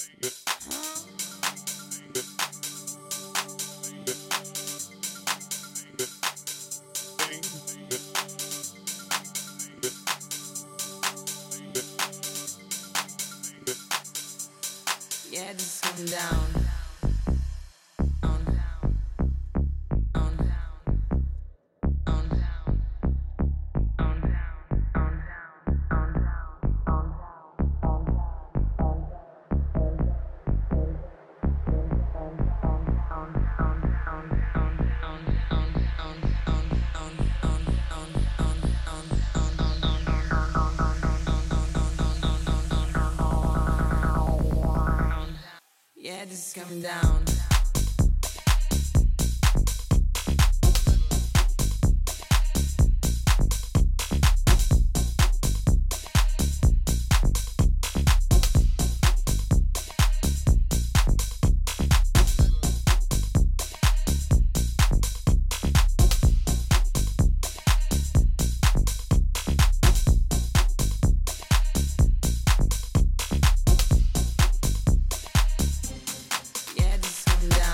Yeah, this is coming down. Yeah, is coming down.